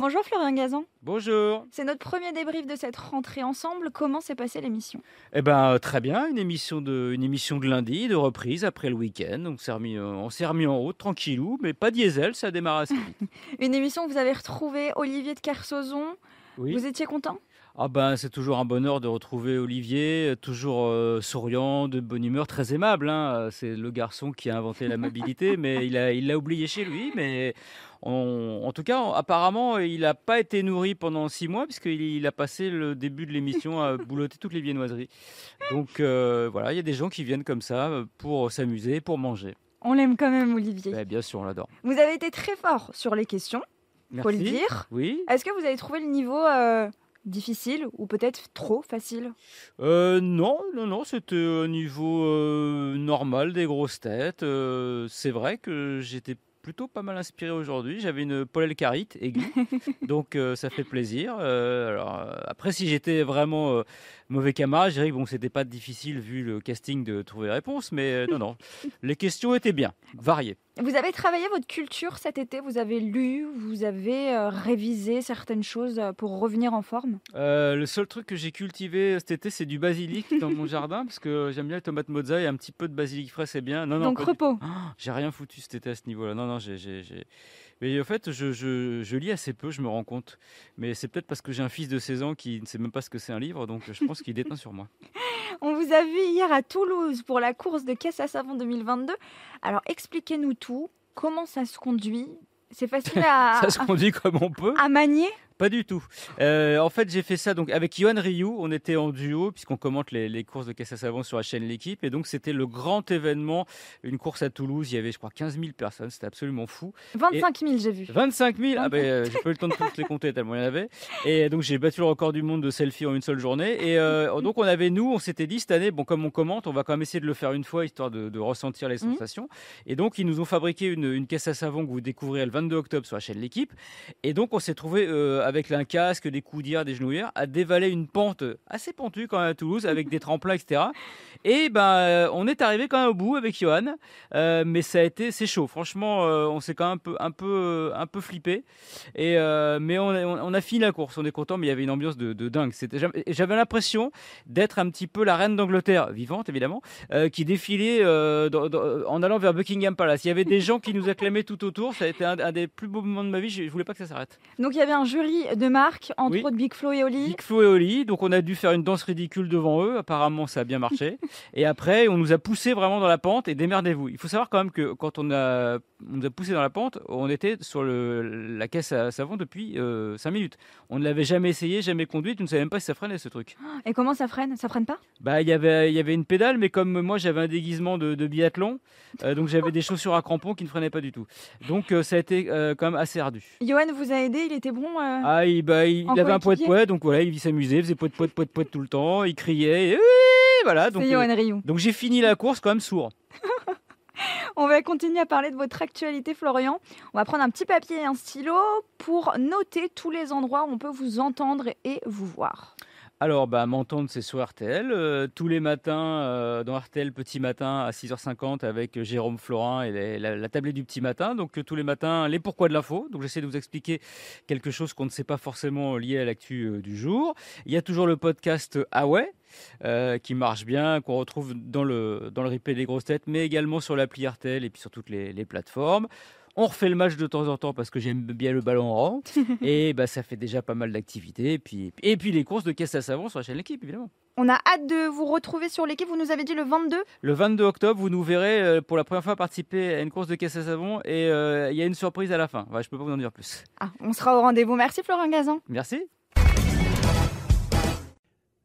Bonjour Florian Gazan. Bonjour. C'est notre premier débrief de cette rentrée ensemble. Comment s'est passée l'émission? Eh ben euh, très bien, une émission de une émission de lundi, de reprise après le week-end. Donc on s'est remis, euh, on s'est remis en route tranquillou, mais pas diesel, ça démarre assez vite. Une émission où vous avez retrouvé Olivier de Kersauzon. Oui. Vous étiez content? Ah ben c'est toujours un bonheur de retrouver Olivier, toujours euh, souriant, de bonne humeur, très aimable. hein. C'est le garçon qui a inventé l'amabilité, mais il a il l'a oublié chez lui. Mais on- en tout cas, apparemment, il n'a pas été nourri pendant six mois puisqu'il il a passé le début de l'émission à boulotter toutes les viennoiseries. Donc euh, voilà, il y a des gens qui viennent comme ça euh, pour s'amuser, pour manger. On l'aime quand même Olivier. Ben, bien sûr, on l'adore. Vous avez été très fort sur les questions, faut le Merci. dire. Oui. Est-ce que vous avez trouvé le niveau euh, difficile ou peut-être trop facile? Euh, non, non, non, c'était un niveau normal des grosses têtes. C'est vrai que j'étais plutôt pas mal inspiré aujourd'hui. J'avais une Paul Carite aiguë, donc euh, ça fait plaisir. Euh, alors, euh, après, si j'étais vraiment mauvais camarade, je dirais que bon, c'était pas difficile vu le casting de trouver les réponses, mais euh, non, non, les questions étaient bien, variées. Vous avez travaillé votre culture cet été, vous avez lu, vous avez euh, révisé certaines choses euh, pour revenir en forme? Euh, le seul truc que j'ai cultivé cet été, c'est du basilic dans mon jardin, parce que j'aime bien les tomates mozza et un petit peu de basilic frais, c'est bien. Non, non, Donc du- repos. Ah, J'ai rien foutu cet été à ce niveau-là. Non, non, j'ai, j'ai, j'ai- Mais en fait, je, je- je lis assez peu, je me rends compte. Mais c'est peut-être parce que j'ai un fils de 16 ans qui ne sait même pas ce que c'est un livre, donc je pense qu'il déteint sur moi. On vous a vu hier à Toulouse pour la course de caisse à savon 2022. Alors expliquez-nous tout. Comment ça se conduit? C'est facile à, Ça se conduit comme on peut. à manier? Pas du tout. Euh, en fait, j'ai fait ça donc avec Yohan Ryu. On était en duo puisqu'on commente les, les courses de caisse à savon sur la chaîne L'équipe. Et donc, c'était le grand événement, une course à Toulouse. Il y avait, je crois, 15 000 personnes. C'était absolument fou. 25 000, j'ai vu. 25 000 Ah ben, euh, j'ai pas eu le temps de toutes les compter tellement il y en avait. Et donc j'ai battu le record du monde de selfie en une seule journée. Et euh, donc on avait nous, on s'était dit cette année, bon comme on commente, on va quand même essayer de le faire une fois histoire de, de ressentir les Mhm. sensations. Et donc ils nous ont fabriqué une, une caisse à savon que vous découvrirez le 22 octobre sur la chaîne L'équipe. Et donc on s'est trouvé euh, avec un casque, des coudières, des genouillères, à dévaler une pente assez pentue quand même à Toulouse avec des tremplins, etc. Et ben euh, on est arrivé quand même au bout avec Johan. Euh, mais ça a été, c'est chaud. Franchement, euh, on s'est quand même un peu, un peu, un peu flippé. Et mais on, a- a fini la course. On est content, mais il y avait une ambiance de, dingue. J'avais l'impression d'être un petit peu la reine d'Angleterre, vivante évidemment, qui défilait en allant vers Buckingham Palace. Il y avait des gens qui nous acclamaient tout autour. Ça a été un, un des plus beaux moments de ma vie. Je, je voulais pas que ça s'arrête. Donc il y avait un jury de marque, entre Oui. autres Big Flo et Oli. Big Flo et Oli. Donc on a dû faire une danse ridicule devant eux. Apparemment, ça a bien marché. et après, on nous a poussé vraiment dans la pente et démerdez-vous. Il faut savoir quand même que quand on, a, on nous a poussé dans la pente, on était sur le, la caisse à savon depuis 5 minutes. On ne l'avait jamais essayé, jamais conduit. Tu ne savais même pas si ça freinait ce truc. Et comment ça freine? Ça freine pas? Bah, il y avait, il y avait une pédale, mais comme moi j'avais un déguisement de, de biathlon, euh, donc j'avais des chaussures à crampons qui ne freinaient pas du tout. Donc euh, ça a été euh, quand même assez ardu. Johan vous a aidé, il était bon euh, Ah, il, bah, il, avait un poète coéquipier? poète, donc voilà, il s'amusait, faisait poète poète poète poète tout le temps, il criait, et voilà. Donc, euh, donc j'ai fini la course quand même sourd. On va continuer à parler de votre actualité, Florian. On va prendre un petit papier et un stylo pour noter tous les endroits où on peut vous entendre et vous voir. Alors, bah, m'entendre, c'est sur RTL. euh, tous les matins, euh, dans RTL Petit Matin à 6h50 avec euh, Jérôme Florin et la, la tablée du Petit Matin. Donc, tous les matins, les pourquoi de l'info. Donc, j'essaie de vous expliquer quelque chose qu'on ne sait pas forcément lié à l'actu du jour. Il y a toujours le podcast Ah ouais euh, qui marche bien, qu'on retrouve dans le, dans le replay des grosses têtes, mais également sur l'appli RTL et puis sur toutes les plateformes. On refait le match de temps en temps parce que j'aime bien le ballon rond. et bah, ça fait déjà pas mal d'activités. Et puis, et puis les courses de caisse à savon sur la chaîne L'équipe, évidemment. On a hâte de vous retrouver sur l'équipe. Vous nous avez dit le 22 Le 22 octobre, vous nous verrez euh, pour la première fois participer à une course de caisse à savon. Et euh, il y a une surprise à la fin. Je peux pas vous en dire plus. Ah, on sera au rendez-vous. Merci Florian Gazan. Merci.